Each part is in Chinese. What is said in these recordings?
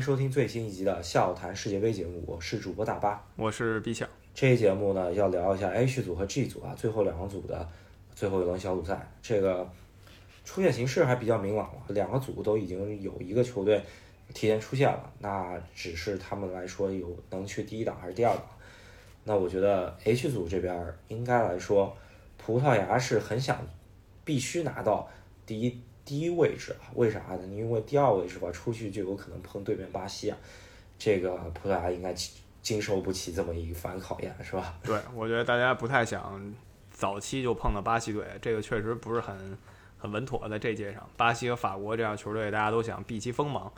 收听最新一集的《笑谈世界杯》节目，我是主播大巴，我是毕晓。这一节目呢，要聊一下 H 组和 G 组啊，最后两个组的最后一轮小组赛。这个出现形势还比较明朗了，两个组都已经有一个球队提前出现了，那只是他们来说有能去第一档还是第二档。那我觉得 H 组这边应该来说，葡萄牙是很想必须拿到第一。第一位置，为啥呢？因为第二位是吧，出去就有可能碰对面巴西啊，这个葡萄牙应该经受不起这么一番考验，是吧？对，我觉得大家不太想早期就碰到巴西队，这个确实不是很很稳妥。在这届上，巴西和法国这样球队，大家都想避其锋芒。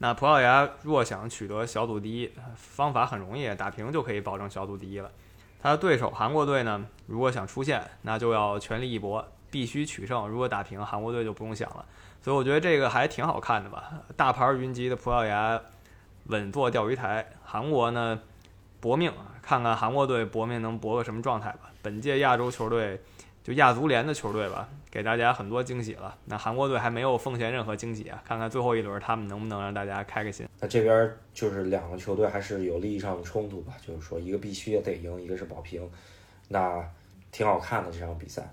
那葡萄牙若想取得小组第一，方法很容易，打平就可以保证小组第一了。他的对手韩国队呢，如果想出线，那就要全力一搏。必须取胜，如果打平，韩国队就不用想了。所以我觉得这个还挺好看的吧。大牌云集的葡萄牙稳坐钓鱼台，韩国呢搏命，看看韩国队搏命能搏个什么状态吧。本届亚洲球队就亚足联的球队吧，给大家很多惊喜了。那韩国队还没有奉献任何惊喜啊，看看最后一轮他们能不能让大家开开心。那这边就是两个球队还是有利益上的冲突吧，就是说一个必须得赢，一个是保平，那挺好看的这场比赛。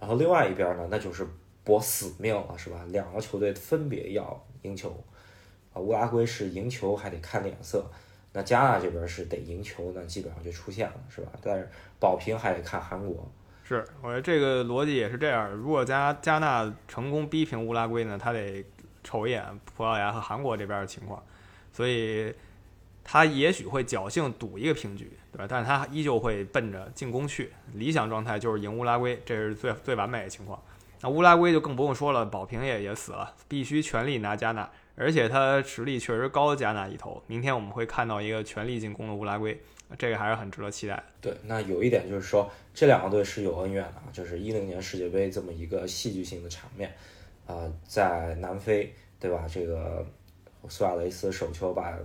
然后另外一边呢，那就是搏死命了，是吧？两个球队分别要赢球，啊，乌拉圭是赢球还得看脸色，那加纳这边是得赢球，那基本上就出现了，是吧？但是保平还得看韩国。是，我觉得这个逻辑也是这样。如果加加纳成功逼平乌拉圭呢，他得瞅一眼葡萄牙和韩国这边的情况，所以。他也许会侥幸赌一个平局，对吧？但是他依旧会奔着进攻去。理想状态就是赢乌拉圭，这是最最完美的情况。那乌拉圭就更不用说了，保平也也死了，必须全力拿加纳，而且他实力确实高加纳一头。明天我们会看到一个全力进攻的乌拉圭，这个还是很值得期待。对，那有一点就是说，这两个队是有恩怨的啊，就是一零年世界杯这么一个戏剧性的场面，啊，在南非，对吧？这个苏亚雷斯手球把。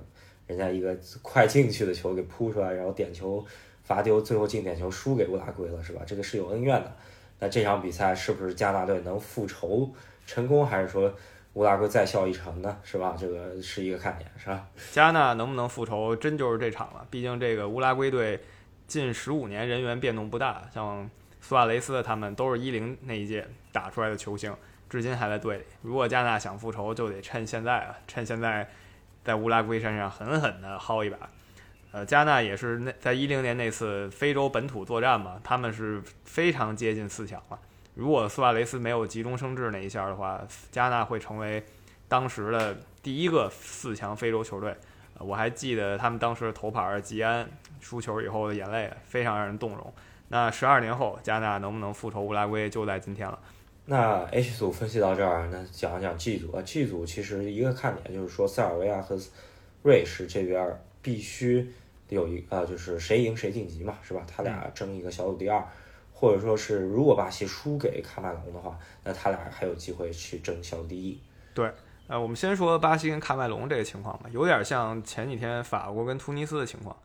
人家一个快进去的球给扑出来，然后点球罚丢，最后进点球输给乌拉圭了，是吧？这个是有恩怨的。那这场比赛是不是加纳队能复仇成功，还是说乌拉圭再笑一场呢？是吧？这个是一个看点，是吧？加纳能不能复仇，真就是这场了。毕竟这个乌拉圭队近十五年人员变动不大，像苏亚雷斯他们都是一零那一届打出来的球星，至今还在队里。如果加纳想复仇，就得趁现在啊，趁现在。在乌拉圭山上狠狠地薅一把，呃，加纳也是那在一零年那次非洲本土作战嘛，他们是非常接近四强了。如果苏亚雷斯没有急中生智那一下的话，加纳会成为当时的第一个四强非洲球队。我还记得他们当时的头牌吉安输球以后的眼泪，非常让人动容。那十二年后，加纳能不能复仇乌拉圭，就在今天了。那 H 组分析到这儿，那讲一讲 G 组啊。G 组其实一个看点就是说，塞尔维亚和瑞士这边必须有一呃，就是谁赢谁晋级嘛，是吧？他俩争一个小组第二，或者说是如果巴西输给喀麦隆的话，那他俩还有机会去争小组第一。对，呃，我们先说巴西跟喀麦隆这个情况吧，有点像前几天法国跟突尼斯的情况。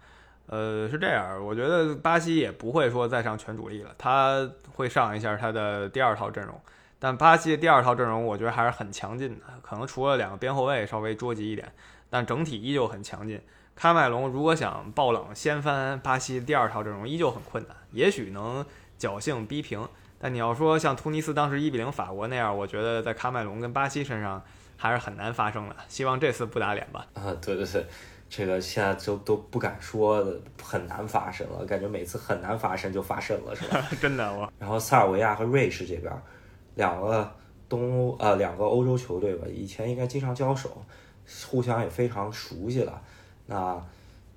呃，是这样，我觉得巴西也不会说再上全主力了，他会上一下他的第二套阵容。但巴西的第二套阵容，我觉得还是很强劲的，可能除了两个边后卫稍微捉急一点，但整体依旧很强劲。喀麦隆如果想爆冷掀翻巴西第二套阵容，依旧很困难，也许能侥幸逼平。但你要说像突尼斯当时一比零法国那样，我觉得在喀麦隆跟巴西身上还是很难发生的。希望这次不打脸吧。啊，对对对。这个现在就都不敢说，很难发生了，感觉每次很难发生就发生了，是吧？真的我。然后塞尔维亚和瑞士这边，两个东欧呃两个欧洲球队吧，以前应该经常交手，互相也非常熟悉了。那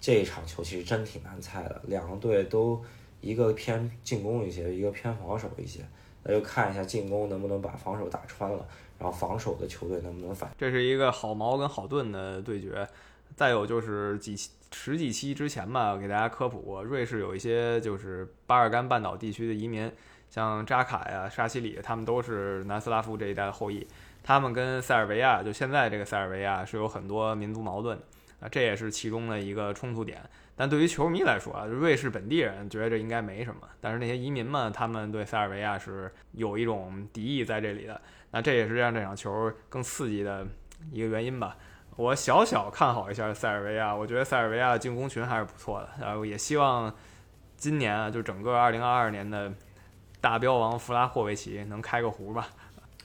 这一场球其实真挺难猜的，两个队都一个偏进攻一些，一个偏防守一些，那就看一下进攻能不能把防守打穿了，然后防守的球队能不能反。这是一个好矛跟好盾的对决。再有就是几十几期之前吧，给大家科普过，瑞士有一些就是巴尔干半岛地区的移民，像扎卡呀、沙西里，他们都是南斯拉夫这一代的后裔。他们跟塞尔维亚，就现在这个塞尔维亚是有很多民族矛盾啊，这也是其中的一个冲突点。但对于球迷来说啊，瑞士本地人觉得这应该没什么，但是那些移民们，他们对塞尔维亚是有一种敌意在这里的。那这也是让这场球更刺激的一个原因吧。我小小看好一下塞尔维亚，我觉得塞尔维亚进攻群还是不错的，然后也希望今年啊，就整个2022年的大标王弗拉霍维奇能开个壶吧。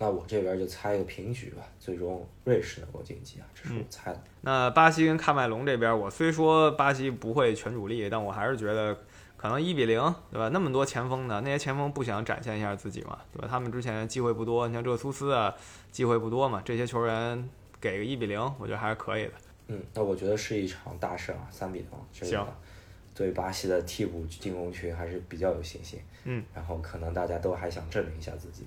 那我这边就猜一个平局吧，最终瑞士能够晋级啊，这是我猜的。那巴西跟喀麦隆这边，我虽说巴西不会全主力，但我还是觉得可能一比零，对吧？那么多前锋呢，那些前锋不想展现一下自己嘛，对吧？他们之前机会不多，你像热苏斯啊，机会不多嘛，这些球员给个一比零，我觉得还是可以的。嗯，那我觉得是一场大胜啊，三比零。这行个对巴西的替补进攻区还是比较有信心。嗯，然后可能大家都还想证明一下自己，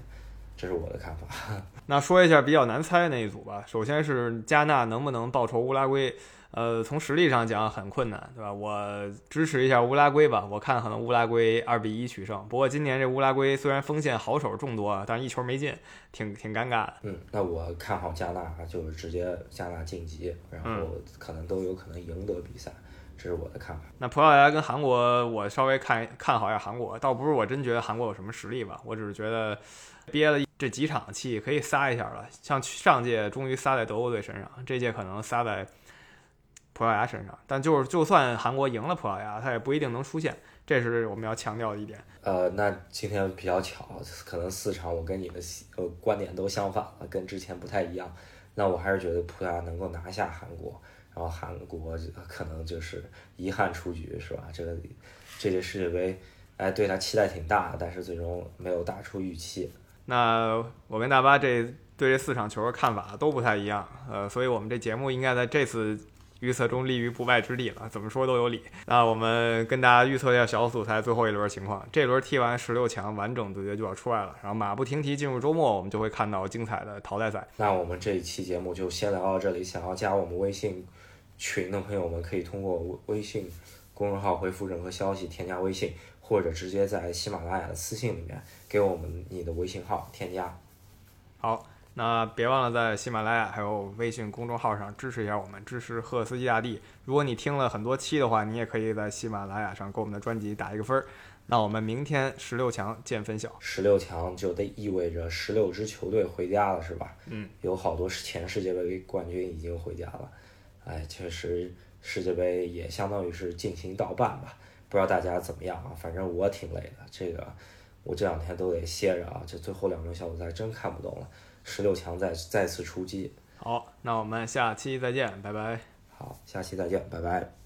这是我的看法。那说一下比较难猜的那一组吧。首先是加纳能不能报仇乌拉圭？呃，从实力上讲很困难，对吧？我支持一下乌拉圭吧，我看可能乌拉圭二比一取胜。不过今年这乌拉圭虽然锋线好手众多啊，但是一球没进，挺挺尴尬的。嗯，那我看好加纳，就是直接加纳晋级，然后可能都有可能赢得比赛，这是我的看法。那葡萄牙跟韩国，我稍微看看好一下韩国，倒不是我真觉得韩国有什么实力吧，我只是觉得憋了这几场气可以撒一下了。像上届终于撒在德国队身上，这届可能撒在葡萄牙身上。但就是就算韩国赢了葡萄牙，他也不一定能出线，这是我们要强调的一点。呃，那今天比较巧，可能四场我跟你的呃观点都相反了，跟之前不太一样。那我还是觉得葡萄牙能够拿下韩国，然后韩国可能就是遗憾出局，是吧？这个这届世界杯，哎，对他期待挺大，但是最终没有打出预期。那我跟大巴这对这四场球的看法都不太一样，呃，所以我们这节目应该在这次预测中立于不败之地了，怎么说都有理。那我们跟大家预测一下小组赛最后一轮情况，这轮踢完十六强，完整对决就要出来了，然后马不停蹄进入周末，我们就会看到精彩的淘汰赛。那我们这一期节目就先聊到这里。想要加我们微信群的朋友们，可以通过微微信公众号回复任何消息添加微信，或者直接在喜马拉雅的私信里面给我们你的微信号添加。好，那别忘了在喜马拉雅还有微信公众号上支持一下我们，支持赫斯基大帝。如果你听了很多期的话，你也可以在喜马拉雅上给我们的专辑打一个分儿。那我们明天十六强见分晓。十六强就得意味着十六支球队回家了，是吧？嗯，有好多前世界杯冠军已经回家了。哎，确实世界杯也相当于是进行到半吧。不知道大家怎么样啊？反正我挺累的，这个我这两天都得歇着啊。这最后两轮小组赛真看不懂了，十六强再再次出击。好，那我们下期再见，拜拜。好，下期再见，拜拜。